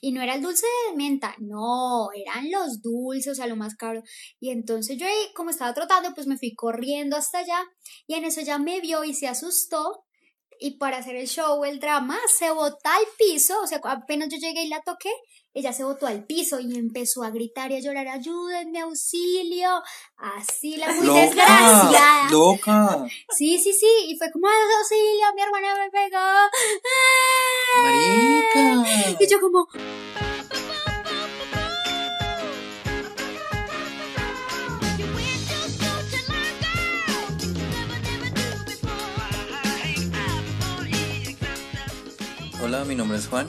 Y no era el dulce de menta, no, eran los dulces, o sea, lo más caro. Y entonces yo, como estaba trotando, pues me fui corriendo hasta allá. Y en eso ya me vio y se asustó. Y para hacer el show, el drama, se botó al piso. O sea, apenas yo llegué y la toqué, ella se botó al piso y empezó a gritar y a llorar, ayúdenme, auxilio. Así la muy desgraciada. Loca. Sí, sí, sí. Y fue como, auxilio, mi hermana me pegó. Marica. Y yo como... Hola, mi nombre es Juan.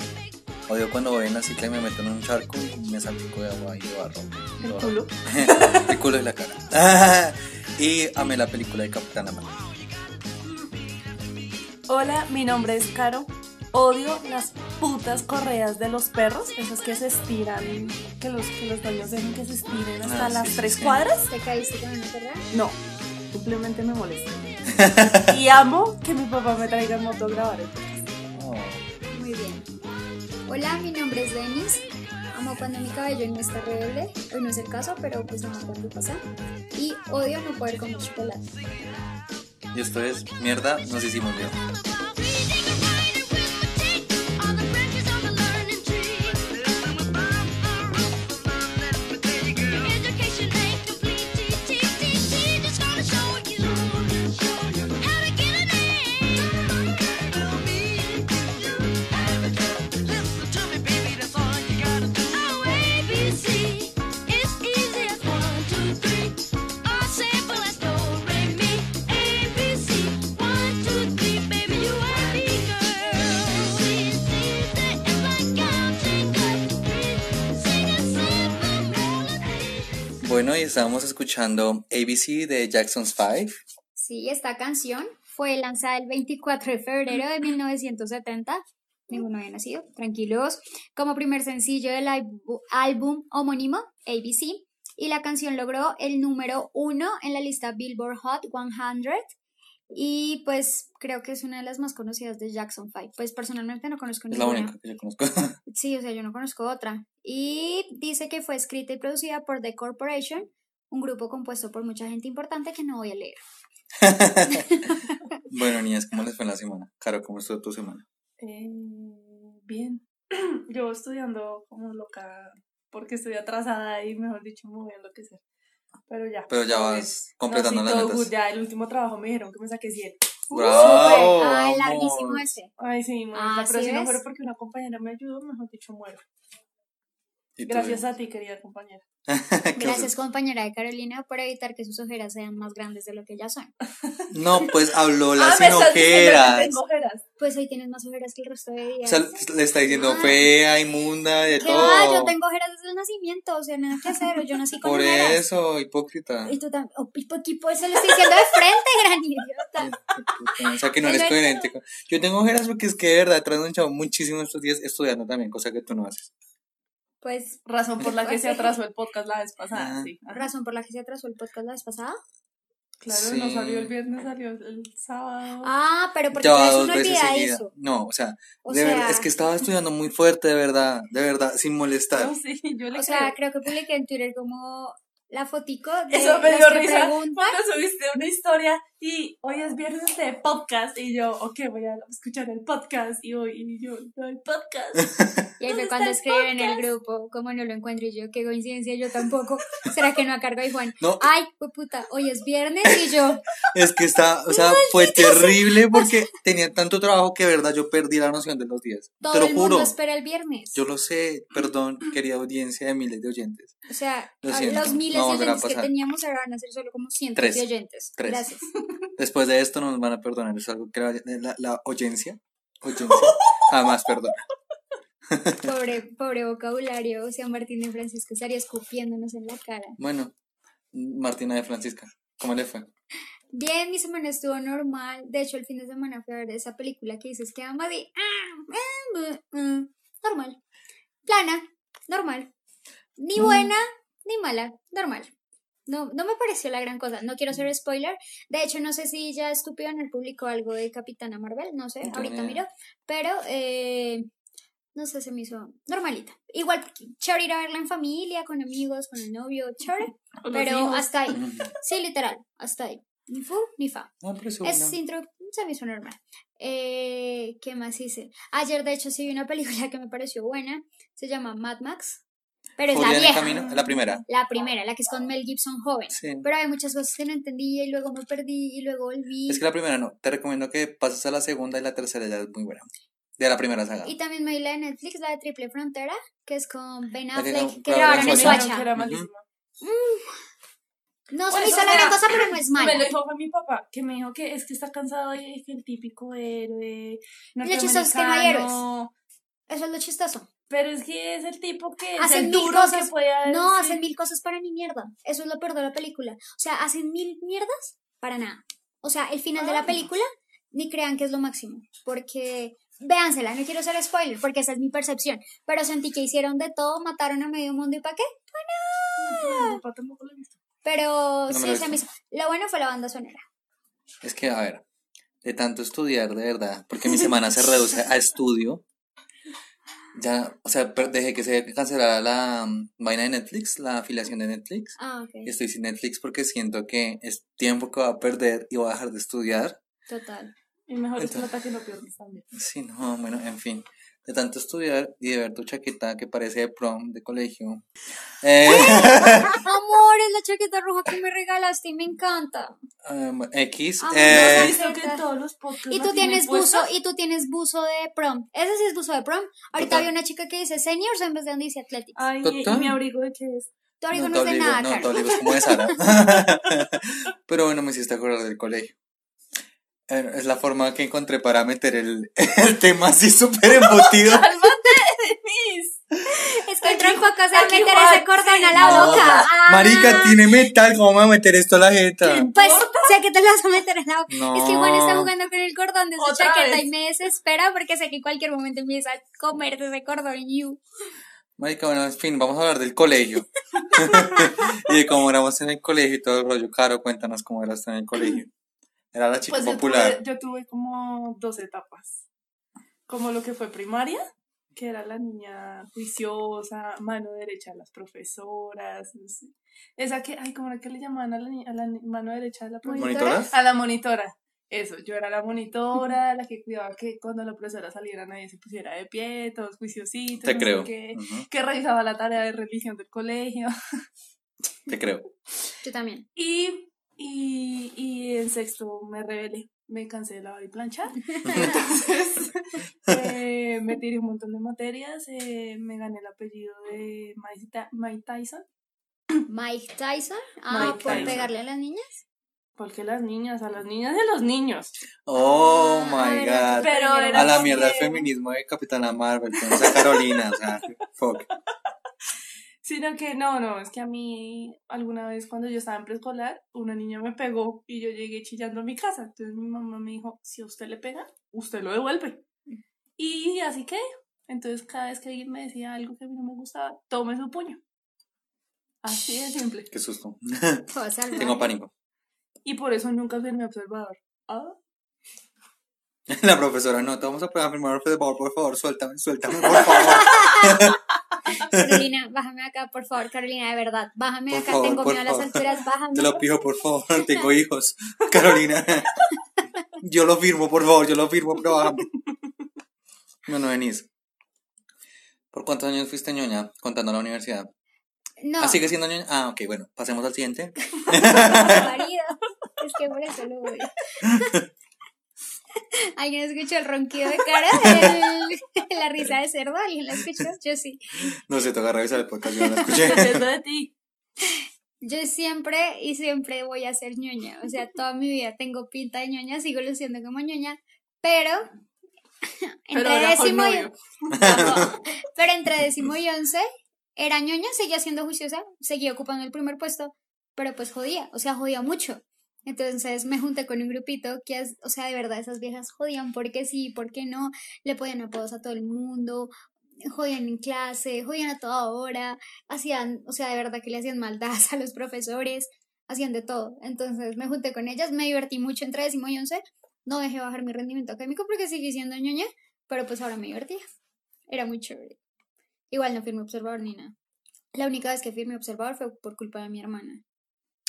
Odio cuando voy en la cicla y me meto en un charco y me salpico de agua y de barro. ¿El culo? El culo y la cara. y amé la película de Capitana Marvel. Hola, mi nombre es Caro. Odio las putas correas de los perros, esas que se estiran, que los, que los dueños dejen que se estiren hasta Ah, sí, las sí, tres sí. cuadras. ¿Te caíste con una perra? No, simplemente me molesta. y amo que mi papá me traiga en moto grabar el. Bien. Hola, mi nombre es Denis. Amo cuando mi cabello no está rebelde. Hoy no es el caso, pero pues amo cuando pasa. Y odio no poder comer chocolate. Y esto es mierda, nos hicimos bien. Estábamos escuchando ABC de Jackson's Five. Sí, esta canción fue lanzada el 24 de febrero de 1970. Ninguno había nacido, tranquilos. Como primer sencillo del álbu- álbum homónimo, ABC. Y la canción logró el número uno en la lista Billboard Hot 100. Y pues creo que es una de las más conocidas de Jackson 5. Pues personalmente no conozco Es la ninguna. única que yo conozco. Sí, o sea, yo no conozco otra. Y dice que fue escrita y producida por The Corporation, un grupo compuesto por mucha gente importante que no voy a leer. bueno, niñas, ¿cómo les fue en la semana? Caro, ¿cómo estuvo tu semana? Eh, bien. Yo estudiando como loca porque estoy atrasada y mejor dicho me voy a enloquecer. Pero ya. Pero ya vas completando No, las sí, todo metas. good. Ya el último trabajo me dijeron que me saqué 100. ¡Bravo! Súper. Ay, larguísimo ese. Ay, sí, no, Ah, pero ¿sí si no ves? fuera porque una compañera me ayudó, mejor dicho muero. Gracias a ti, querida compañera. ¿Qué Gracias, compañera de Carolina, por evitar que sus ojeras sean más grandes de lo que ya son. No, pues habló la Ah, ojeras. Pues hoy tienes más ojeras que el resto de O días. sea, le está diciendo Ah. fea, inmunda, de ¿Qué todo. va? Yo tengo ojeras desde el nacimiento, o sea, nada que hacer. Yo nací con Por ojeras. eso, hipócrita. Y tú también. Oh, por eso lo estoy diciendo de frente, gran idiota. O sea, que no Es eres coherente. Yo tengo ojeras porque es que de verdad, de un chavo muchísimo estos días estudiando también, cosa que tú no haces. Pues, Razón por la que se atrasó el podcast la vez pasada. Ah. Sí. Ajá. razón por la que se atrasó el podcast la vez pasada. Claro, no salió el viernes, salió el sábado. Ah, pero porque Ya dos una veces seguida. olvidadizo. No, o sea, O de sea- verdad, es que estaba estudiando muy fuerte, de verdad, de verdad, sin molestar. No, sí, yo le O sea, creo. creo que publiqué en Twitter como la fotico de Eso me dio risa preguntan. cuando subiste una historia y hoy es viernes de podcast y yo, ok, voy a escuchar el podcast y hoy y yo, no hay podcast. Y ahí fue ¿Dónde cuando escriben el en el grupo, como no lo encuentro y yo, qué coincidencia, yo tampoco. ¿Será que no cargo ahí Juan? No. Ay, pues puta, hoy es viernes y yo, Es que está, o sea, fue terrible porque tenía tanto trabajo que de verdad yo perdí la noción de los días. todo Te lo el mundo espera el viernes. Yo lo sé, perdón, querida audiencia de miles de oyentes. O sea, Lo a los miles no volverá a oyentes que pasar. teníamos ahora van a ser solo como cientos Tres. de oyentes. Tres. Gracias. Después de esto no nos van a perdonar, es algo que la, la, la oyencia, oyencia, jamás perdona. Pobre, pobre vocabulario. O sea, Martín de Francisco estaría escupiéndonos en la cara. Bueno, Martina de Francisca, ¿cómo le fue? Bien, mi semana estuvo normal. De hecho, el fin de semana fui a ver esa película que dices que ama de. ah, ah, ah, Normal. Plana. Normal. Ni Mm. buena ni mala. Normal. No, no me pareció la gran cosa. No quiero hacer spoiler. De hecho, no sé si ya Estúpido en el público algo de Capitana Marvel. No sé, ahorita miro. Pero, eh, no sé, se me hizo normalita. Igual, chévere ir a verla en familia, con amigos, con el novio, chévere. Pero hasta ahí. Sí, literal, hasta ahí. Ni fu ni fa. No, Es intro, se me hizo normal. Eh, ¿Qué más hice? Ayer, de hecho, sí vi una película que me pareció buena. Se llama Mad Max. Pero es la vieja. camino, la primera. La primera, la que es con Mel Gibson joven. Sí. Pero hay muchas cosas que no entendí y luego me perdí y luego volví. Es que la primera no. Te recomiendo que pases a la segunda y la tercera ya es muy buena. De la primera saga. Y también me vi la de Netflix, la de Triple Frontera, que es con Ben Affleck, que grabaron en malísima. No se me hizo la gran cosa, pero no es Me lo dijo fue mi papá, que me dijo que es que está cansado de que el típico héroe Lo chistoso es que no hay norteamericano, Eso es lo chistoso. Pero es que es el tipo que es Hacen el mil duro cosas. que puede No, decir- hacen mil cosas para ni mierda. Eso es lo peor de la película. O sea, hacen mil mierdas para nada. O sea, el final de la Ah. película, ni crean que es lo máximo. Porque, véansela, no quiero ser spoiler, porque esa es mi percepción. Pero sentí que hicieron de todo, mataron a medio mundo y pa' qué. Mi visto. Pero No sí, lo se me hizo- Lo bueno fue la banda sonora. Es que, a ver, de tanto estudiar, de verdad, porque mi semana se reduce a estudio, ya, o sea, dejé que se cancelara la mm, vaina de Netflix, la afiliación de Netflix. Ah, ok. Y estoy sin Netflix porque siento que es tiempo que voy a perder y voy a dejar de estudiar. Total. Y mejor es plata que no pierdes también. Sí, no, bueno, en fin. De tanto estudiar y de ver tu chaqueta que parece de prom de colegio. Eh, Amor, es la chaqueta roja que me regalaste y me encanta. um, X. ¿No eh, que todos los Y tú tienes buzo, y tú tienes buzo de prom. Ese sí es buzo de prom. Ahorita Total. había una chica que dice seniors en vez de donde dice athletics. Ay, ¿y mi abrigo de qué es? tu abrigo no, te es de nada, no, te obligo, es como de Sara. Pero bueno, me hiciste acordar del colegio. Es la forma que encontré para meter el, el tema así súper embutido. Denise! Es que tampoco se va a meter Juan, ese cordón sí, a la No, boca. Ah. Marica, tiene metal, ¿cómo me va a meter esto a la jeta? Pues sé que te lo vas a meter en la boca. No. Es que Juan está jugando con el cordón de su Otra chaqueta vez. y me desespera porque sé que en cualquier momento empieza a comerse ese cordón. You. Marica, bueno, en fin, vamos a hablar del colegio. y de cómo éramos en el colegio y todo el rollo. Caro, cuéntanos cómo eras tú en el colegio. Era la chica Pues yo popular. tuve, yo tuve como dos etapas. Como lo que fue primaria, que era la niña juiciosa, mano derecha de las profesoras. no sé. Esa que, ay, ¿cómo era que le llamaban a la, a la mano derecha de la profesora? ¿Monitoras? A la monitora. Eso, yo era la monitora, la que cuidaba que cuando la profesora saliera nadie se pusiera de pie, todos juiciositos. Te no creo. qué, Ujú, que revisaba la tarea de religión del colegio. Te creo. Yo también. Y, y, y en sexto me rebelé, me cansé de lavar y planchar. Entonces eh, me tiré un montón de materias, eh, me gané el apellido de Mike, Tyson, Mike Tyson. Ah, Mike por Tyson. pegarle a las niñas. porque las niñas, a las niñas de los niños. Oh Ah, my god. Pero era A la mierda el feminismo de Capitana Marvel, tenemos a Carolina, o sea, fuck. Sino que no, no, es que a mí alguna vez cuando yo estaba en preescolar, una niña me pegó y yo llegué chillando a mi casa. Entonces mi mamá me dijo, si a usted le pega, usted lo devuelve. Y así que, entonces cada vez que alguien me decía algo que a mí no me gustaba, tome su puño. Así de simple. Qué susto. Tengo pánico. Y por eso nunca fui mi observador. Ah, La profesora, no, te vamos a por favor, por favor, suéltame, suéltame, por favor. Carolina, bájame acá, por favor, Carolina, de verdad. Bájame Por acá, favor, tengo miedo a las alturas, bájame. Te lo pido, por favor, tengo hijos. Carolina, yo lo firmo, por favor, yo lo firmo, pero bájame. Bueno, Denise, ¿por cuántos años fuiste ñoña contando la universidad? No, ¿Ah, sigue siendo ñoña? Ah, ok, bueno, pasemos al siguiente. marido. Es que por eso lo odio. ¿Alguien escuchó el ronquido de cara? El- la risa de cerdo, ¿alguien la escuchó? Yo sí. No sé, toca revisar el podcast, yo no lo escuché. dependiendo de ti. Yo siempre y siempre voy a ser ñoña. O sea, toda mi vida tengo pinta de ñoña, sigo luciendo como ñoña, pero entre Pero décimo y pero entre décimo y once era ñoña, seguía siendo juiciosa, seguía ocupando el primer puesto, pero pues jodía, o sea, jodía mucho. Entonces me junté con un grupito que, es, o sea, de verdad, esas viejas jodían porque sí, porque no, le ponían apodos a todo el mundo, jodían en clase, jodían a toda hora, hacían, o sea, de verdad que le hacían maldades a los profesores, hacían de todo. Entonces me junté con ellas, me divertí mucho entre décimo y once, no dejé bajar mi rendimiento académico porque seguí siendo ñoña, pero pues ahora me divertía. Era muy chévere. Igual no firmé observador ni nada. La única vez que firmé observador fue por culpa de mi hermana.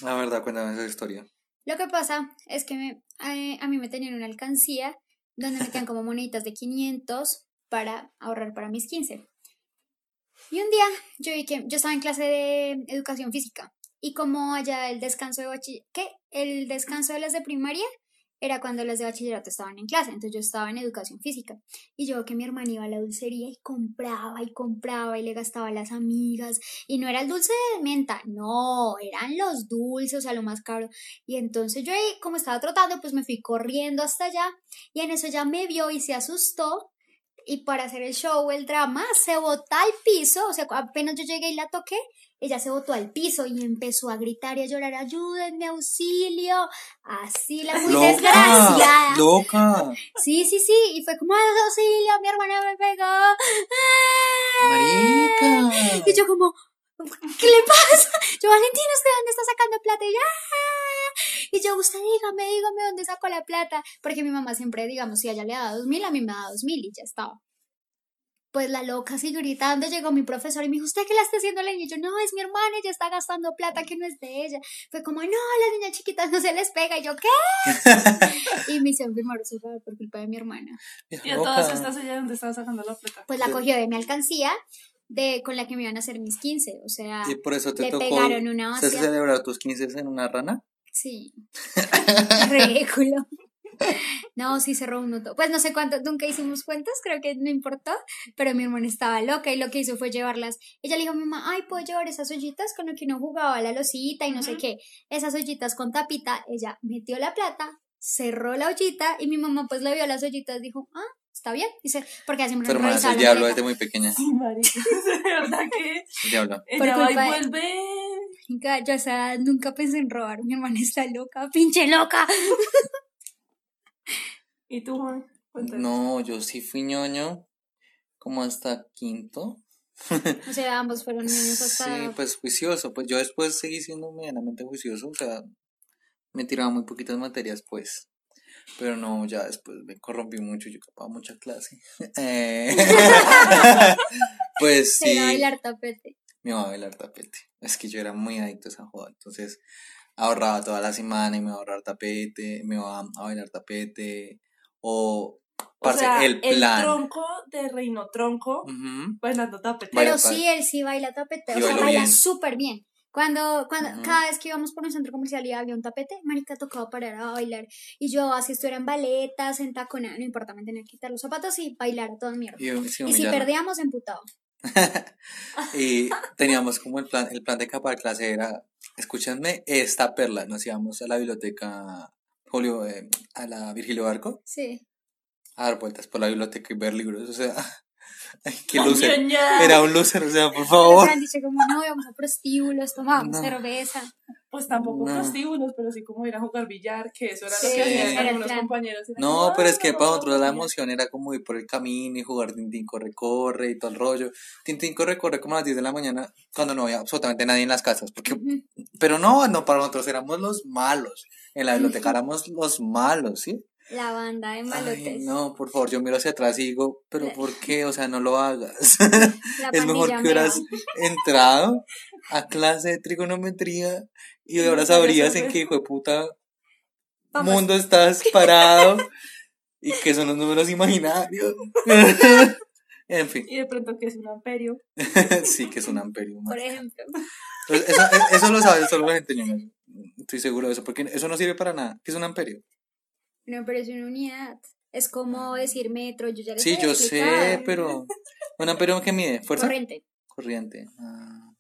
La verdad, cuéntame esa historia. Lo que pasa es que me, eh, a mí me tenían una alcancía donde metían como moneditas de 500 para ahorrar para mis 15. Y un día yo vi que yo estaba en clase de educación física y como allá el descanso de bachiller, ¿qué? El descanso de las de primaria era cuando las de bachillerato estaban en clase, entonces yo estaba en educación física y yo que mi hermana iba a la dulcería y compraba y compraba y le gastaba a las amigas y no era el dulce de menta, no, eran los dulces, o sea, lo más caro y entonces yo ahí como estaba trotando pues me fui corriendo hasta allá y en eso ya me vio y se asustó y para hacer el show, el drama, se botó al piso, o sea, apenas yo llegué y la toqué, ella se botó al piso y empezó a gritar y a llorar, ayúdenme, auxilio, así la muy ¡Loca! desgraciada. ¡Loca! Sí, sí, sí, y fue como, auxilio, mi hermana me pegó. ¡Marica! Y yo como, ¿qué le pasa? Yo, Valentina, ¿usted dónde está sacando plata? Y yo, "Ah". Y yo, usted dígame, dígame dónde sacó la plata. Porque mi mamá siempre, digamos, si a ella le da dos mil, a mí me da dos mil y ya estaba. Pues la loca así gritando, llegó mi profesor y me dijo, ¿usted qué la está haciendo la niña? Y yo, no, es mi hermana, ella está gastando plata que no es de ella. Fue como, no, a las niñas chiquitas no se les pega. Y yo, ¿qué? y me hicieron firmar su favor por culpa de mi hermana. Y a todas estas ella dónde estaba sacando la plata. Pues la cogió de mi alcancía, de con la que me iban a hacer mis 15. O sea, Y por eso te le tocó pegaron una ¿se celebrar tus 15 en una rana? Sí. Ridículo. No, sí cerró un minuto. Pues no sé cuánto, nunca hicimos cuentas, creo que no importó, pero mi hermana estaba loca y lo que hizo fue llevarlas. Ella le dijo a mi mamá, ay, ¿puedo llevar esas ollitas con lo que uno jugaba a la losita y no sé Ujú. qué? Esas ollitas con tapita. Ella metió la plata, cerró la ollita y mi mamá pues le vio las ollitas, dijo, ah, está bien. Dice, porque me Tu hermana es el diablo desde muy pequeña. Sí, marica, de verdad que El diablo. ella va y vuelve. Yo, o sea, nunca pensé en robar. Mi hermana está loca, pinche loca. ¿Y tú, Juan? No, yo sí fui ñoño como hasta quinto. O sea, ambos fueron niños hasta. Sí, pues juicioso. Pues yo después seguí siendo medianamente juicioso. O sea, me tiraba muy poquitas materias, pues. Pero no, ya después me corrompí mucho. Yo capaba mucha clase. Eh, pues sí. iba a bailar tapete. Me iba a bailar tapete. Es que yo era muy adicto a esa joda. Entonces ahorraba toda la semana y me iba a ahorrar tapete. Me iba a bailar tapete. O, O parce, sea, el plan. tronco de Reino Tronco Ujú. bailando tapete. Pero sí, él sí baila tapete. O sea, baila súper bien. Cuando, cuando cada vez que íbamos por un centro comercial y había un tapete, marica tocaba parar a bailar. Y yo, así estuviera en baletas, en taconada, no importa, me tenía que quitar los zapatos y bailar a toda mierda. Y, sí, Y si perdíamos, emputado. y teníamos como el plan, el plan de capa de clase era, escúchenme, esta perla. Nos íbamos a la biblioteca Julio, eh, a la Virgilio Barco, Sí. a dar vueltas por la biblioteca y ver libros. O sea, qué loser. Era un loser, o sea, por favor. han dicho como, no, íbamos a prostíbulos, tomábamos No. cerveza. Pues tampoco No. prostíbulos, pero sí como ir a jugar billar, que eso era Sí, lo que hacían algunos plan. compañeros. Era No, como, pero es "Ah, que para nosotros la billar". emoción era como ir por el camino y jugar Tintín corre corre y todo el rollo. Tintín corre corre como a las 10 de la mañana cuando no había absolutamente nadie en las casas. Porque, Ujú. pero no, no, para nosotros éramos los malos. En la biblioteca éramos los malos, ¿sí? La banda de Ay, malotes. no, por favor, yo miro hacia atrás y digo, pero ¿por qué? O sea, no lo hagas. Es mejor que hubieras entrado a clase de trigonometría y ahora sabrías en qué hijo de puta Vamos. mundo estás parado y que son los números imaginarios. en fin, Y de pronto que es un amperio. sí que es un amperio. Por ejemplo. Pues eso, eso lo sabe solo la gente ñoña. Estoy seguro de eso, porque eso no sirve para nada. ¿Qué es un amperio? No, pero es una unidad. Es como decir metro, yo ya les Sí, yo sé, pero... ¿Un amperio qué mide? ¿Fuerza? Corriente. Corriente. Ah.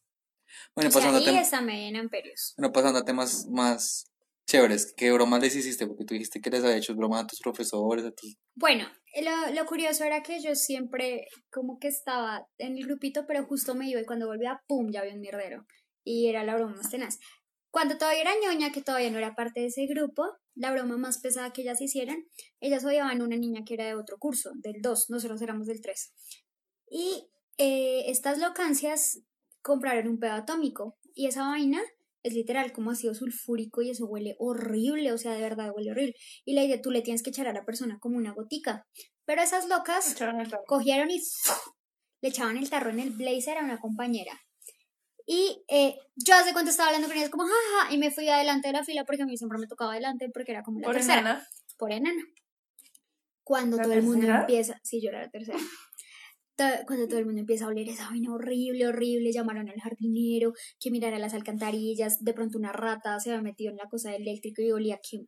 Bueno, o pasando, ahí está media en amperios. bueno, pasando a temas más chéveres. ¿Qué bromas les hiciste? Porque tú dijiste que les había hecho bromas a tus profesores, a tus... Bueno, lo, lo curioso era que yo siempre como que estaba en el grupito, pero justo me iba y cuando volvía, ¡pum! ya había un mierdero. Y era la broma más tenaz. Cuando todavía era ñoña, que todavía no era parte de ese grupo, la broma más pesada que ellas hicieron, ellas odiaban a una niña que era de otro curso, del 2, nosotros éramos del 3. Y eh, estas locancias compraron un pedo atómico y esa vaina es literal como ácido sulfúrico y eso huele horrible, o sea, de verdad huele horrible. Y la idea, tú le tienes que echar a la persona como una gotica. Pero esas locas cogieron y le echaban el tarro en el blazer a una compañera. Y eh, yo hace cuánto estaba hablando con ella, como jaja, y me fui adelante de la fila porque a mí siempre me tocaba adelante porque era como la Por tercera. enana. Por enana. Cuando ¿La todo el mundo empieza, sí, yo era la tercera. Cuando todo el mundo empieza a oler esa vaina horrible, horrible, llamaron al jardinero que mirara las alcantarillas, de pronto una rata se había metido en la cosa del eléctrico y olía que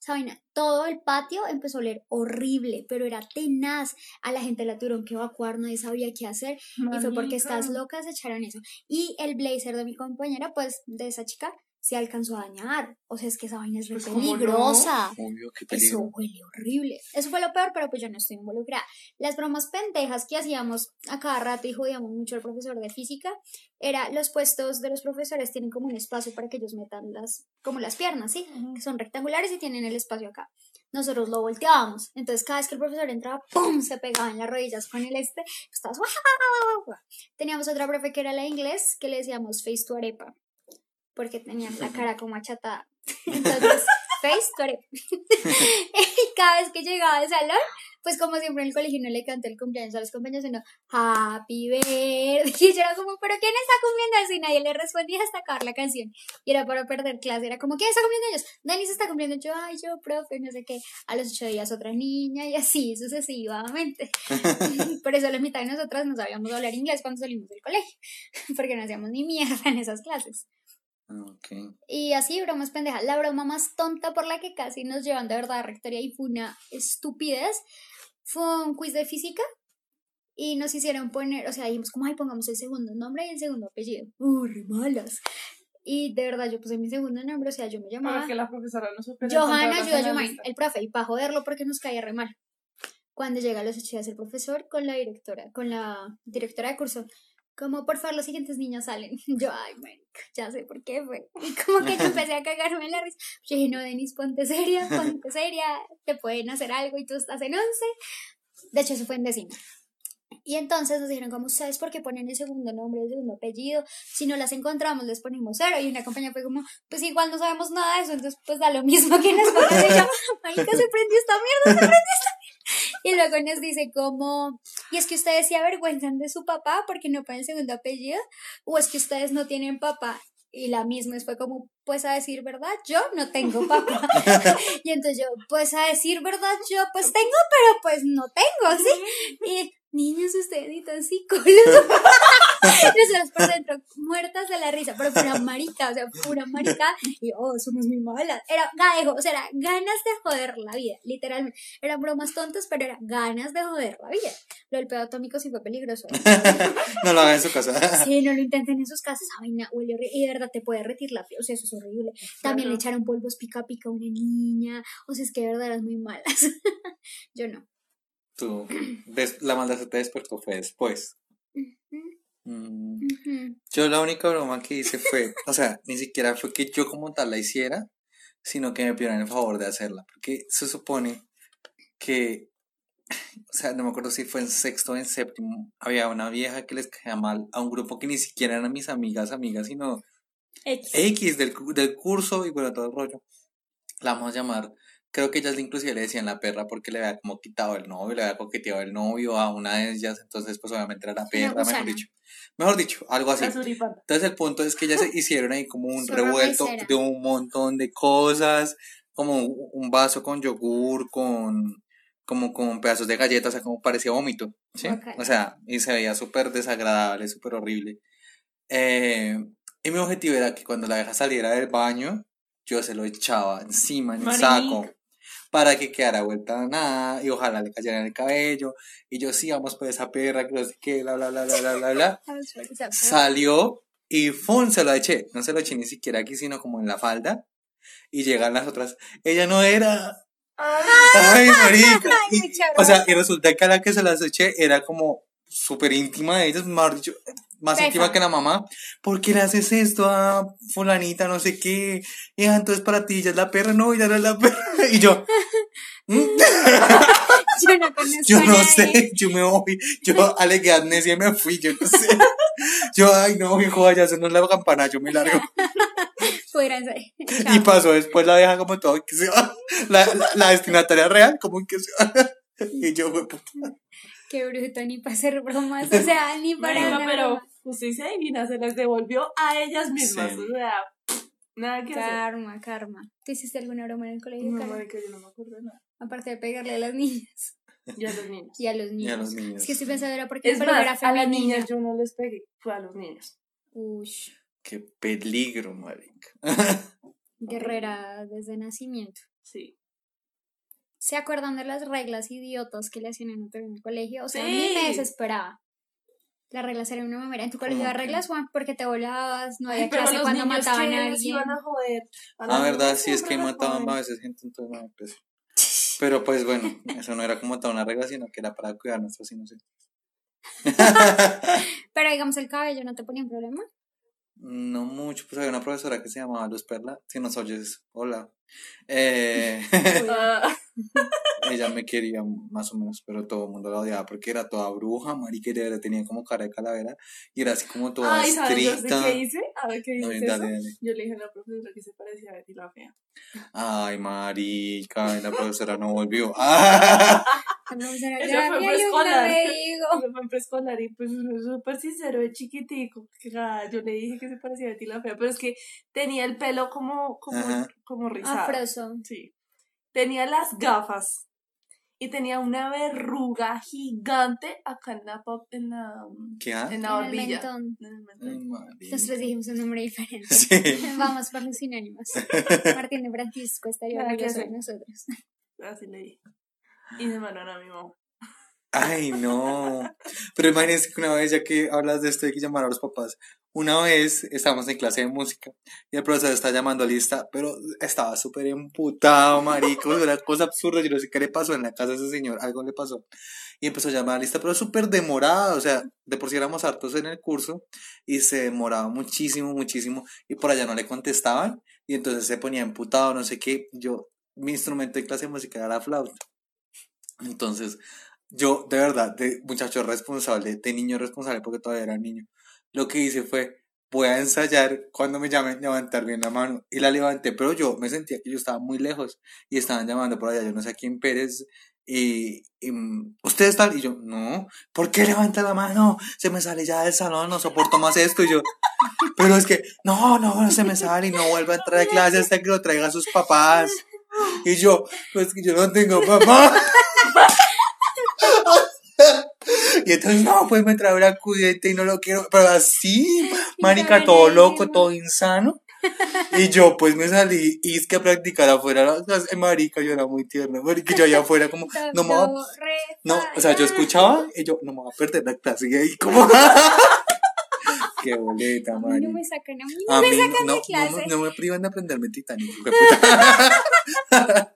esa vaina, todo el patio empezó a oler horrible, pero era tenaz, a la gente la tuvieron que evacuar, nadie sabía qué hacer y fue porque Marica. estas locas echaron eso. Y el blazer de mi compañera, pues, de esa chica, se alcanzó a dañar. O sea, es que esa vaina es re Pues, ¿cómo no? peligrosa. Obvio, qué Eso peligro. huele horrible. Eso fue lo peor, pero pues yo no estoy involucrada. Las bromas pendejas que hacíamos a cada rato y jodíamos mucho al profesor de física, era los puestos de los profesores tienen como un espacio para que ellos metan las, como las piernas, ¿sí? Que son rectangulares y tienen el espacio acá. Nosotros lo volteábamos. Entonces cada vez que el profesor entraba, ¡pum! se pegaba en las rodillas con el este. Estabas. Teníamos otra profe que era la inglés, que le decíamos face to arepa. Porque tenía la cara como achatada. Entonces, face y cada vez que llegaba al salón, pues como siempre en el colegio no le canté el cumpleaños a los compañeros, sino Happy Birthday. Y yo era como, ¿pero quién está cumpliendo eso? Y nadie le respondía hasta acabar la canción. Y era para perder clase. Era como, ¿quién está cumpliendo ellos? Denis está cumpliendo. Yo, ay, yo, profe, no sé qué. A los ocho días otra niña y así sucesivamente. Por eso la mitad de nosotras no sabíamos hablar inglés cuando salimos del colegio. Porque no hacíamos ni mierda en esas clases. Ah, Ok. Y así, bromas pendejas. La broma más tonta por la que casi nos llevan de verdad a rectoría y fue una estupidez. Fue un quiz de física y nos hicieron poner, o sea, dijimos como, ay, pongamos el segundo nombre y el segundo apellido. Uh, re malas. Y de verdad yo puse mi segundo nombre, o sea, yo me llamaba Para que la profesora no. Johanna ayuda a lista. el profe, y para joderlo porque nos caía re mal. Cuando llega a los ocho días el profesor con la directora, con la directora de curso, como por favor los siguientes niños salen. Yo, ay, marica, ya sé por qué fue. Y como que yo empecé a cagarme en la risa. Yo dije, no, Denis, ponte seria, ponte seria, te pueden hacer algo y tú estás en once. De hecho, eso fue en décimo. Y entonces nos dijeron, como ustedes, ¿por qué ponen el segundo nombre, el segundo apellido? Si no las encontramos, les ponemos cero. Y una compañía fue como, pues igual no sabemos nada de eso, entonces pues da lo mismo que nos pongan. Y yo, marica, se prendió esta mierda, se prendió esta mierda. Y luego nos dice como, y es que ustedes se avergüenzan de su papá porque no ponen segundo apellido, o es que ustedes no tienen papá. Y la misma fue como, pues a decir verdad, yo no tengo papá. y entonces yo, pues a decir verdad, yo pues tengo, pero pues no tengo, ¿sí? Y niños, ustedes necesitan psicólogo. Nosotros por dentro muertas de la risa, pero pura marica, o sea, pura marica. Y oh, somos muy malas. Era gadejo, o sea, era ganas de joder la vida, literalmente. Eran bromas tontas, pero era ganas de joder la vida. Lo del pedo atómico sí fue peligroso. no lo hagan en su casa. Sí, no lo intenten en sus casas. Esa vaina huele horrible. Y de verdad te puede retirar la piel. O sea, eso es horrible. También le echaron polvos pica pica a una niña. O sea, es que de verdad eran muy malas. Yo no. Tú, des- la maldad se te despertó fue después. Mm. Yo la única broma que hice fue, o sea, ni siquiera fue que yo como tal la hiciera, sino que me pidieron el favor de hacerla. Porque se supone que, o sea, no me acuerdo si fue en sexto o en séptimo, había una vieja que les caía mal a un grupo que ni siquiera eran mis amigas, amigas, sino X. X del, del curso y bueno, todo el rollo. La vamos a llamar. Creo que ellas inclusive le decían la perra porque le había como quitado el novio, le había coqueteado el novio a una de ellas, entonces pues obviamente era la perra, mejor dicho. Mejor dicho, algo así. Entonces el punto es que ellas se hicieron ahí como un revuelto de un montón de cosas, como un vaso con yogur, con como con pedazos de galletas, o sea, como parecía vómito, ¿sí? O sea, y se veía súper desagradable, súper horrible. Eh, y mi objetivo era que cuando la vieja saliera del baño, yo se lo echaba encima en el saco para que quedara vuelta nada y ojalá le cayera en el cabello. Y yo, sí, vamos por esa perra, que no sé qué, bla, bla, bla, bla, bla, bla, bla. Salió y ¡fum! se lo eché. No se lo eché ni siquiera aquí, sino como en la falda. Y llegan las otras. Ella no era. Ay, marica. Y- o sea, y resulta que a la que se las eché era como súper íntima de ellas, mejor dicho, más íntima que la mamá. ¿Por qué le haces esto a fulanita, no sé qué? Y ah, entonces para ti ella es la perra, no, ella no es la perra. Y yo, "Mm, yo no conozco yo no sé, yo me voy, yo alegué amnesia y me fui, yo no sé. Yo, ay no, hijo, ya sonó la campana, yo me largo. Y pasó después la vieja como todo, que se va. La, la, la destinataria real, como que se va. Y yo, puta. Qué bruto, ni para hacer bromas, o sea, ni para pero. Justicia divina se las devolvió a ellas mismas. Sí. O sea, nada que hacer. Karma, karma. ¿Tú hiciste alguna broma en el colegio, No, marica, yo no me acuerdo de nada. Aparte de pegarle a las niñas Y a los niños. y a los Y niños. a los niños. Es que estoy pensando era porque Es colegio era más, a las niñas yo no les pegué, fue a los niños. Uy, Qué peligro, marica. guerrera desde nacimiento. Sí. ¿Se acuerdan de las reglas idiotas que le hacían en otro en el colegio? O sea, a mí me desesperaba. Las reglas eran una mamera. ¿En tu colegio ¿Cómo había que? reglas, Juan? Porque te volabas, no Ay, había pero clase cuando mataban a alguien. iban a joder. A Ah, las verdad, sí, es que mataban joden. a veces gente, entonces no, pues. Pero pues bueno, eso no era como toda una regla, sino que era para cuidar nuestros inocentes. Pero digamos, el cabello no te ponía un problema. No mucho, pues había una profesora que se llamaba Luz Perla. Si nos oyes, hola. Eh, ella me quería más o menos, pero todo el mundo la odiaba porque era toda bruja, marica, y de verdad tenía como cara de calavera y era así como toda Ay, ¿sabes estricta. qué hice? A ver qué No, dices dale, dale. Yo le dije a la profesora que se parecía a Betty la fea. Ay, marica, y la profesora no volvió. Ah, Eso "Ya, fue preescolar". fue preescolar y pues súper sincero, de chiquitico. Yo le dije que se parecía a Betty la fea, pero es que tenía el pelo como, como, Ajá. como rizado. Afroso. Sí. Tenía las gafas y tenía una verruga gigante acá en la, pop- en la, ¿Qué ha? en la barbilla. mentón. En el mentón. Nosotros dijimos un nombre diferente. Sí. Vamos por los sinónimos. Martín de Francisco estaría orgulloso de nosotros. Así le dije. Y se mandaron a mi mamá. Ay, no. Pero imagínense que una vez, ya que hablas de esto, hay que llamar a los papás. Una vez estábamos en clase de música y el profesor está llamando a lista, pero estaba súper emputado, marico. Una cosa absurda. Yo no sé qué le pasó en la casa a ese señor. Algo le pasó. Y empezó a llamar a lista, pero súper demorada. O sea, de por sí éramos hartos en el curso y se demoraba muchísimo, muchísimo. Y por allá no le contestaban. Y entonces se ponía emputado, no sé qué. Yo, mi instrumento de clase de música era la flauta. Entonces, yo, de verdad, de muchacho responsable, de niño responsable, porque todavía era niño, lo que hice fue, voy a ensayar cuando me llamen, levantar bien la mano. Y la levanté, pero yo me sentía que yo estaba muy lejos y estaban llamando por allá, yo no sé quién Pérez. Y, y, mm, ustedes están, y yo, no, ¿por qué levanta la mano? Se me sale ya del salón, no soporto más esto. Y yo, pero es que, no, no, no se me sale y no vuelve a entrar a clase hasta que lo traiga a sus papás. Y yo, pues que yo no tengo papá. Y entonces, no, pues me trae una acudiente y no lo quiero. Pero así, marica, todo loco, todo insano. Y yo, pues me salí y es que a practicar afuera, las- marica, yo era muy tierno. Marica, yo allá afuera, como, no me voy a- Do, re, No, o sea, yo la. escuchaba y yo, no me voy a perder la clase. Y ahí, como, qué boleta, marica. no me sacan, a mí me mí sacan no, de clase. no me privan de aprenderme Titanic.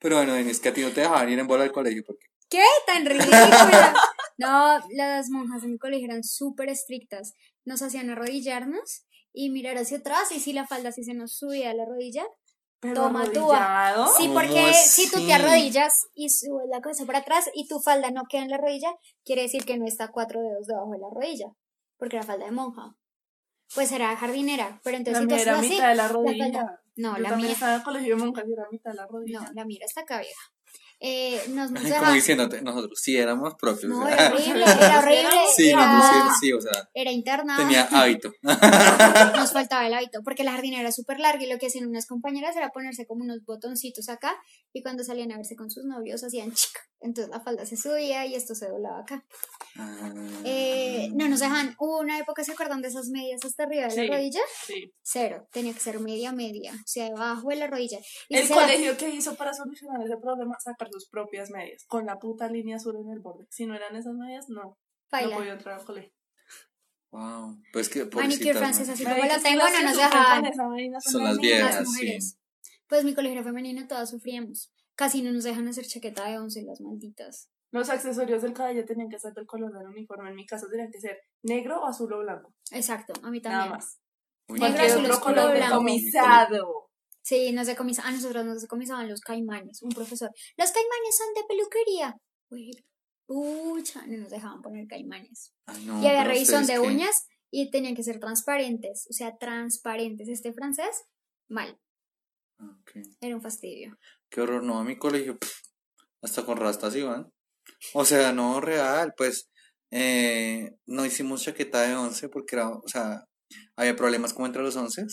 Pero bueno, es que a ti no te dejaban ir en bola al colegio porque ¿Qué? Tan ridícula. No, las monjas de mi colegio eran súper estrictas. Nos hacían arrodillarnos y mirar hacia atrás y si la falda sí se nos subía a la rodilla. Pero Toma tú. arrodillado. Sí, ¿Cómo porque si tú te arrodillas y subes la cabeza para atrás y tu falda no queda en la rodilla, quiere decir que no está cuatro dedos debajo de la rodilla. Porque era falda de monja. Pues era jardinera. Pero entonces La si tú era así. mitad de la falda- rodilla. No, Yo la mía. estaba en el colegio de monjas y era mitad de la rodilla. No, la mía está acá vieja. Eh, nos, como diciéndote, nosotros sí éramos propios. No, era horrible, era horrible. sí, era, sí, o sea, era internada. tenía hábito. Nos faltaba el hábito, porque la jardinera era súper larga y lo que hacían unas compañeras era ponerse como unos botoncitos acá y cuando salían a verse con sus novios hacían chica. Entonces la falda se subía y esto se doblaba acá. Eh, no nos dejan. Hubo una época, ¿se acuerdan de esas medias hasta arriba de Sí. la rodilla? Sí. Cero. Tenía que ser media, media. O sea, debajo de la rodilla. Y El colegio que hizo para solucionar ese problema, sacar sus propias medias, con la puta línea azul en el borde. Si no eran esas medias, no. baila. No podía entrar al colegio. Wow, pues que Manicure francesa, así como la tengo, no nos vaina Son las viejas. las sí. mujeres. Pues mi colegio femenino, todas sufríamos. Casi no nos dejan hacer chaqueta de once, las malditas. Los accesorios del cabello tenían que ser del color del uniforme. En mi caso tenían que ser negro, azul o blanco. Exacto, a mí Nada también. más. Uy, Negro, azul, otro color blanco. decomisado. Sí, nos decomisaban, a nosotros nos decomisaban los caimanes, un profesor. Los caimanes son de peluquería. Uy, pucha, no nos dejaban poner caimanes. Ay, no, y había revisión de qué. uñas y tenían que ser transparentes, o sea, transparentes. Este francés, mal, era un fastidio. Qué horror, no, a mi colegio, pff, hasta con rastas iban. O sea, no real, pues eh, no hicimos chaqueta de 11 porque era, o sea, había problemas como entre los 11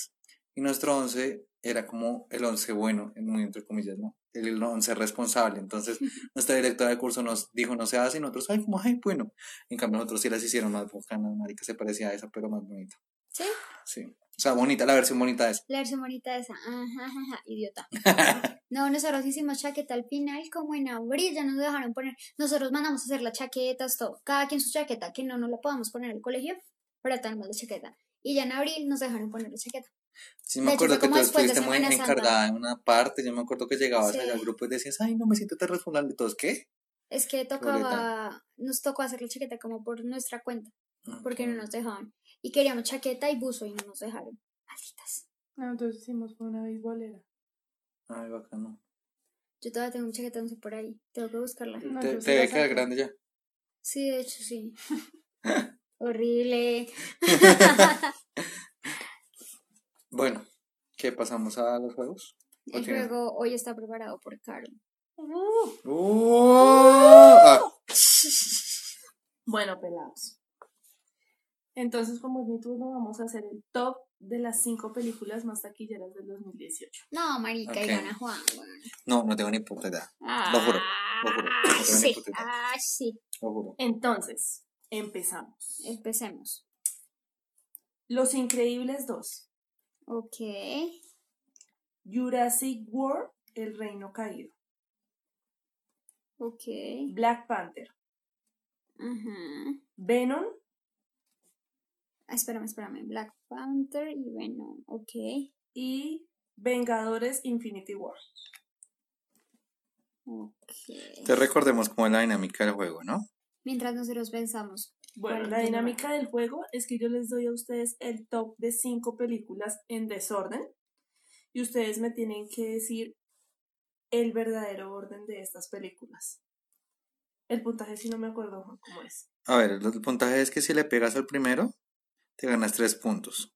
y nuestro 11 era como el 11 bueno, en muy entre comillas, ¿no? El 11 responsable. Entonces, nuestra directora de curso nos dijo, no se hace, y nosotros, ay, como, ay, bueno. En cambio, nosotros sí las hicieron más bacanas, marica, se parecía a esa, pero más bonita. ¿Sí? Sí. O sea, bonita, la versión bonita de esa. La versión bonita de esa. Ajá, ajá, idiota. No, nosotros hicimos chaqueta al final, como en abril, ya nos dejaron poner. Nosotros mandamos a hacer las chaquetas, todo. Cada quien su chaqueta, que no nos la podamos poner al colegio, pero tenemos la chaqueta. Y ya en abril nos dejaron poner la chaqueta. Sí, me acuerdo que tú estuviste muy Santa. encargada en una parte. Yo me acuerdo que llegabas Sí. allá al grupo y decías, ay, no me siento tan responsable. Todos, ¿qué? Es que tocaba, nos tocó hacer la chaqueta como por nuestra cuenta, porque no nos dejaban. Y queríamos chaqueta y buzo y no nos dejaron. Malditas. No, entonces hicimos fue una beisbolera. Ay, bacano. Yo todavía tengo un chaqueta, no sé por ahí. Tengo que buscarla. No, te te debe quedar grande ya. Sí, de hecho, sí. Horrible. Bueno, ¿qué pasamos a los juegos? ¿O El tiene- juego hoy está preparado por Caro. ¡Uh! Ah, Bueno, pelados. Entonces, como es mi turno, vamos a hacer el top de las cinco películas más taquilleras del 2018. No, marica, Ok. y gana Juan. weón. no, no tengo ni puta idea. Lo juro, lo juro, no tengo ni Sí, puta idea. ah, sí. Lo juro. Entonces, empezamos. Empecemos. Los Increíbles 2. Ok. Jurassic World, El Reino Caído. Ok. Black Panther. Ajá. Venom. Ah, espérame, espérame. Black Panther y Venom. Ok. Y Vengadores Infinity War. Ok. Te recordemos cómo es la dinámica del juego, ¿no? Mientras nosotros pensamos. Bueno, ¿Cuál la dinámica del juego es que yo les doy a ustedes el top de cinco películas en desorden y ustedes me tienen que decir el verdadero orden de estas películas. El puntaje si no me acuerdo cómo es. A ver, el puntaje es que si le pegas al primero, te ganas tres puntos.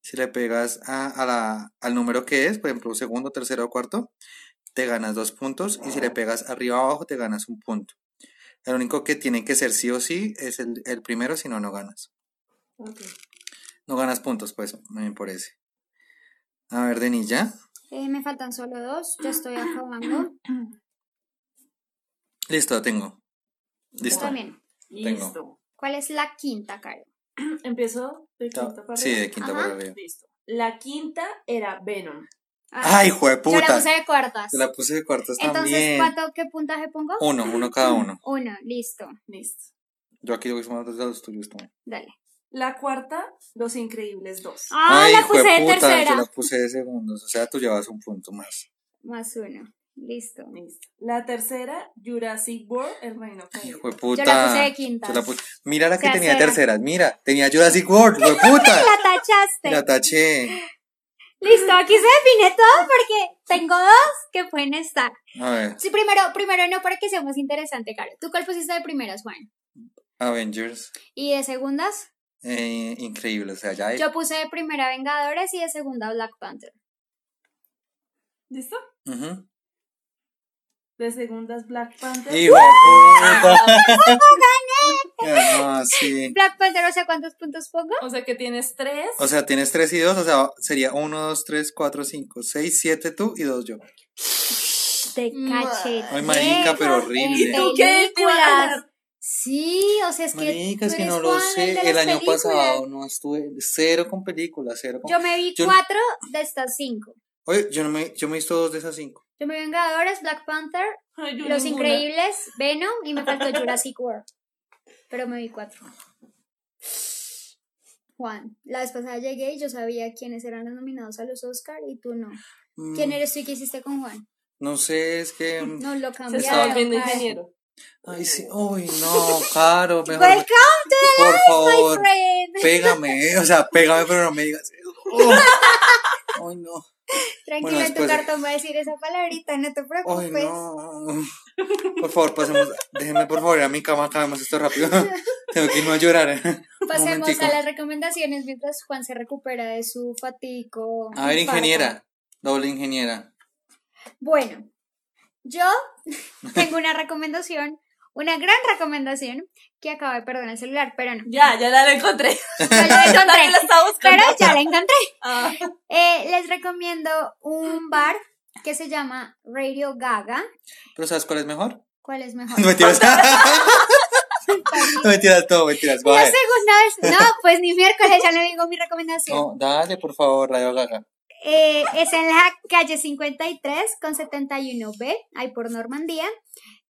Si le pegas a, a la, al número que es, por ejemplo, segundo, tercero o cuarto, te ganas dos puntos. Y si le pegas arriba o abajo, te ganas un punto. El único que tiene que ser sí o sí es el, el primero, si no, no ganas. Ok. No ganas puntos, pues, me parece. A ver, Denilla. Eh, me faltan solo dos. Ya estoy acabando. Listo, tengo. Yo Listo. también. Listo. ¿Cuál es la quinta, Caro? Empiezo de quinta para Sí, de quinta para arriba. Listo. La quinta era Venom. ¡Ay, Yo la puse de cuartas. Te la puse de cuartos Entonces, también. ¿cuánto, qué puntaje pongo? Uno, uno cada uno. Uno, listo. Listo. Yo aquí voy sumando de los tuyos también. Dale. La cuarta, Los Increíbles 2. Ah, la puse de jueputa, tercera. Yo la puse de segundos. O sea, tú llevas un punto más. Más uno. Listo. Listo. La tercera, Jurassic World, El Reino Caído. Hijo de puta. Yo la puse de quintas. Yo la puse- Mira la que Tercera. tenía terceras. Mira, tenía Jurassic World. hijo de puta. La tachaste. La taché. Listo, aquí se define todo porque tengo dos que pueden estar. A ver, Sí, primero, primero no para que sea más interesante, Caro. ¿Tú cuál pusiste de primeras, Juan? Avengers. ¿Y de segundas? Eh, increíble. O sea, ya hay. Yo puse de primera Vengadores y de segunda Black Panther. ¿Listo? Ujú. De segundas, Black Panther. Hijo de puta. No, sí. Black Panther, o sea, ¿cuántos puntos pongo? O sea que tienes tres. O sea, tienes 3 y 2, o sea, sería 1, 2, 3, 4, 5, 6, 7 tú y 2 yo. Te caché. Ay, marica, pero horrible. ¿Y tú qué? Sí, o sea, es que. Marica, es que no lo sé. El año películas. pasado no estuve cero con películas, cero con... Yo me vi Yo- cuatro de estas cinco. Oye, yo, no me, yo me he visto dos de esas cinco. Yo me vi Vengadores, Black Panther, Ay, Los ninguna. Increíbles, Venom y me faltó Jurassic World. Pero me vi cuatro. Juan, la vez pasada llegué y yo sabía quiénes eran los nominados a los Oscar y tú no. Mm, ¿Quién eres tú y qué hiciste con Juan? No sé, es que... No lo Se cambiaron. está volviendo Karen. ingeniero. Ay, sí. Uy, no, Caro, mejor... Welcome to the Por life, my favor, friend. pégame, o sea, pégame, pero no me digas eso. Oh. Ay, no. Tranquila, Bueno, tu cartón va a decir esa palabrita, no te Ay, preocupes. no. Por favor, pasemos. Déjenme, por favor, ir a mi cama, acabemos esto rápido. Tengo que irme a llorar. Pasemos a las recomendaciones mientras Juan se recupera de su fatico. A ver, ingeniera. Doble ingeniera. Bueno, yo tengo una recomendación una gran recomendación que acabo de perder el celular, pero no. Ya, ya la encontré. Ya la encontré, la estaba buscando. pero ya la encontré. Ah. Eh, les recomiendo un bar que se llama Radio Gaga. ¿Pero sabes cuál es mejor? ¿Cuál es mejor? No mentiras. no mentiras, todo, mentiras. La segunda vez, no, pues ni miércoles ya le digo mi recomendación. No, dale, por favor, Radio Gaga. Eh, es en la calle 53 con 71B, ahí por Normandía.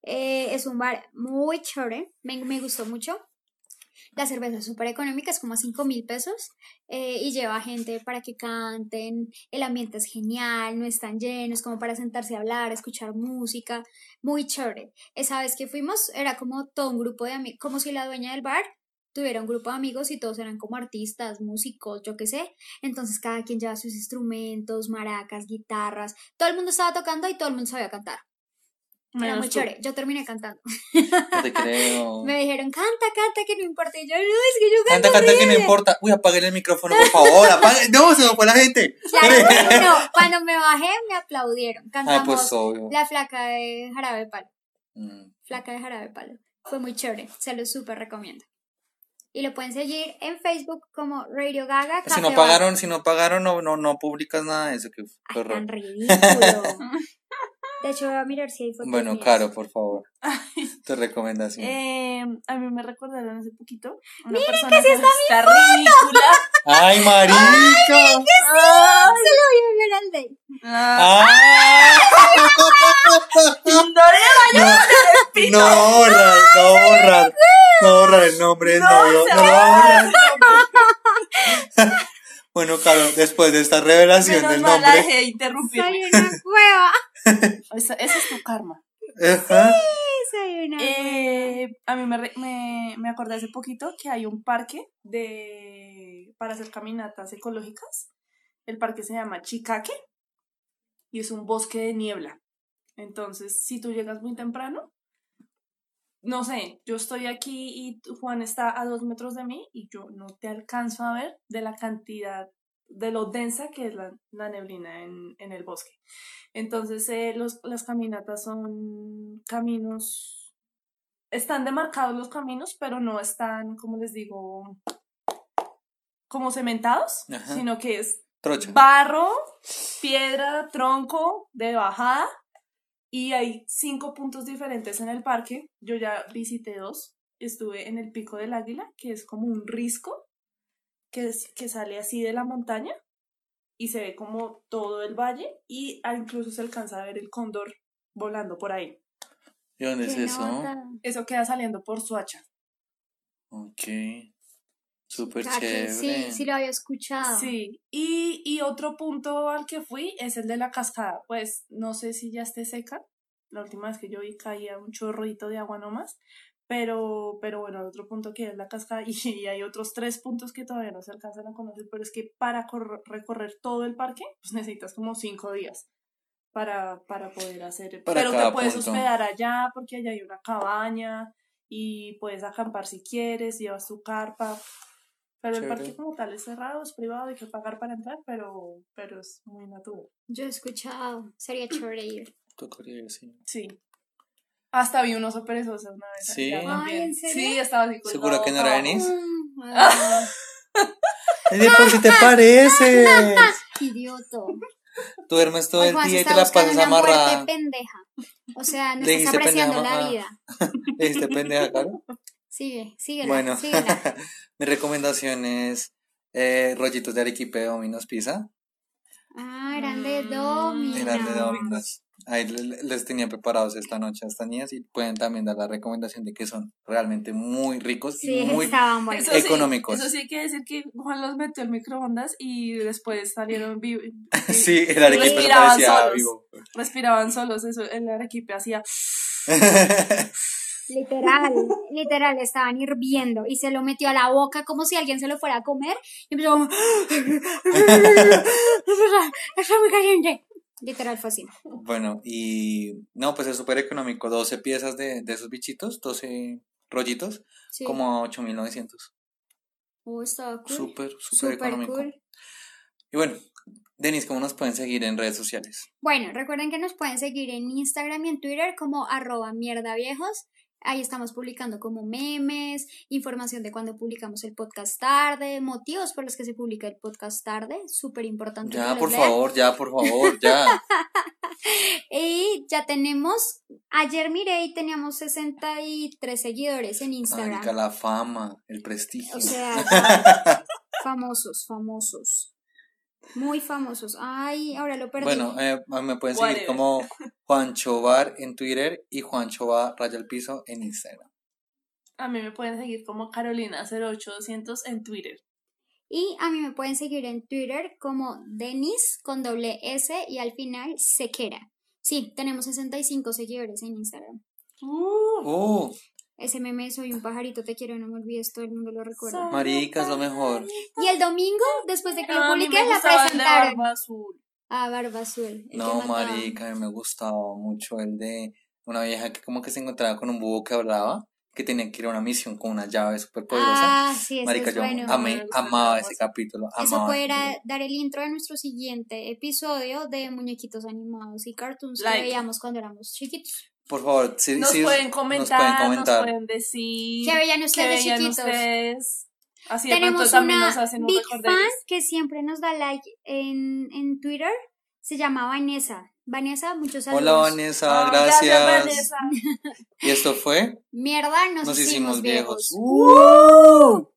Eh, es un bar muy chévere, me, me gustó mucho. La cerveza es súper económica, es como a 5 mil pesos eh, y lleva gente para que canten. El ambiente es genial, no están llenos, como para sentarse a hablar, escuchar música. Muy chévere. Esa vez que fuimos era como todo un grupo de amigos, como si la dueña del bar tuviera un grupo de amigos y todos eran como artistas, músicos, yo qué sé. Entonces cada quien lleva sus instrumentos, maracas, guitarras. Todo el mundo estaba tocando y todo el mundo sabía cantar. Era muy tú. chévere. Yo terminé cantando. No te creo. Me dijeron, canta, canta, que no importa. Y yo, no, es que yo canto Canta, canta que no horrible". importa. Uy, apaguen el micrófono, por favor. Apague. No, se me fue la gente. Claro, no, cuando me bajé me aplaudieron. Ah, Cantamos pues obvio. La flaca de Jarabe de Palo. Mm. Flaca de Jarabe de Palo. Fue muy chévere, se lo súper recomiendo. Y lo pueden seguir en Facebook como Radio Gaga. Si no pagaron, si no pagaron, no, no, no publicas nada de eso. Que Ay, tan ridículo. De hecho, voy a mirar si hay fotos Bueno, mías. Caro, por favor. Tu recomendación. Eh, a mí me recordaron hace poquito una persona que, está ridícula. ¡Ay, marica! Ah, Se lo voy a enviar al Dave. ah, ¡Ah! no No borrar, no borrar. No borrar el nombre del No, novio. No borrar. Bueno, Caro, después de esta revelación Menos del mal la nombre. dejé de interrumpir. Soy una cueva. Ese es tu karma. Ajá. Soy una cueva. Eh, a mí me, re- me, me acordé hace poquito que hay un parque de para hacer caminatas ecológicas. El parque se llama Chicaque y es un bosque de niebla. Entonces, si tú llegas muy temprano, no sé, yo estoy aquí y Juan está a dos metros de mí y yo no te alcanzo a ver de la cantidad, de lo densa que es la, la neblina en, en el bosque. Entonces, eh, los, las caminatas son caminos, están demarcados los caminos, pero no están, como les digo, como cementados, Ajá. sino que es Trocha. barro, piedra, tronco de bajada y hay cinco puntos diferentes en el parque. Yo ya visité dos. Estuve en el Pico del Águila, que es como un risco que, es- que sale así de la montaña y se ve como todo el valle y ah, incluso se alcanza a ver el cóndor volando por ahí. ¿Y dónde es eso? nota. Eso queda saliendo por Suacha. Ok. Súper Ah, chévere. Sí, sí lo había escuchado. Sí, y, y otro punto al que fui es el de la cascada. Pues no sé si ya esté seca. La última vez que yo vi caía un chorrito de agua nomás. Pero, pero bueno, el otro punto que es la cascada. Y, y hay otros tres puntos que todavía no se alcanzan a conocer. Pero es que para corre- recorrer todo el parque, pues necesitas como cinco días para, para poder hacer. Para pero te puedes punto. hospedar allá porque allá hay una cabaña y puedes acampar si quieres, llevas tu carpa. Pero el parque como tal es cerrado, es privado, hay que pagar para entrar, pero, pero es muy natural. Yo he escuchado. Sería chévere ir. Tocaría ir, sí. Sí. Hasta vi un oso perezoso una vez. Sí. Ay. ¿en serio? Sí, estaba así ¿Segura que no era. Denise? ¿de por si te pareces? idioto. Tú duermes todo el día y te la pasas amarrada. pendeja. O sea, no Le estás apreciando pendeja, la mamá. vida. ¿Le dijiste pendeja, Caro? Sigue, síguela, Bueno, síguela. mi recomendación es eh, rollitos de arequipe de Domino's Pizza. Ah, eran de Domino's. Eran de Domino's. Ahí le- le- les tenía preparados esta noche a estas niñas y pueden también dar la recomendación de que son realmente muy ricos Sí, y muy... sí, económicos. eso sí hay que decir que Juan los metió al microondas y después salieron vivos. Sí, el arequipe se Respiraban parecía solos. vivo. Respiraban solos, eso, el arequipe hacía. Literal, literal, estaban hirviendo y se lo metió a la boca como si alguien se lo fuera a comer y empezó como... Está muy caliente. Literal fue así. Bueno, y no, pues es súper económico. 12 piezas de, de esos bichitos, 12 rollitos, Sí. como a 8.900. Oh, estaba cool. Súper, súper económico. cool. Y bueno, Denis, ¿cómo nos pueden seguir en redes sociales? Bueno, recuerden que nos pueden seguir en Instagram y en Twitter como arroba mierda viejos. Ahí estamos publicando como memes, información de cuando publicamos el podcast tarde, motivos por los que se publica el podcast tarde, súper importante. Ya, por lean. favor, ya, por favor, ya. Y ya tenemos, ayer miré y teníamos 63 seguidores en Instagram. Marica, la fama, el prestigio. O sea, famosos, famosos. Muy famosos. Ay, ahora lo perdí. Bueno, eh, me pueden seguir como Juancho Bar en Twitter y Juancho Bar Raya al Piso en Instagram. A mí me pueden seguir como Carolina08200 en Twitter. Y a mí me pueden seguir en Twitter como Denis con doble S y al final Sequera. Sí, tenemos 65 seguidores en Instagram. Uh, ¡Uh! Ese meme, soy un pajarito, te quiero, no me olvides, todo el mundo lo recuerda. Marica, es lo mejor. Y el domingo, después de que lo publiqué, la gustaba el de presentaron. barba azul. Ah, Barba Azul. el No, marica, me gustaba mucho el de una vieja que como que se encontraba con un búho que hablaba, que tenía que ir a una misión con una llave súper poderosa. Ah, sí, eso marica, es yo bueno. amé, amaba ese capítulo. Eso amaba. fuera dar el intro de nuestro siguiente episodio de muñequitos animados y cartoons Like. que veíamos cuando éramos chiquitos. Por favor, si, Nos, si- pueden comentar, nos pueden comentar. decir ¿Qué veían qué ustedes veían chiquitos? ustedes. Así de Tenemos pronto también una nos hacen un big fan que siempre nos da like en, en Twitter. Se llama Vanessa. Vanessa, muchos saludos. Hola Vanessa, Ah, gracias. Vanessa. Y esto fue Mierda, nos, Nos hicimos, hicimos viejos. viejos. ¡Uh!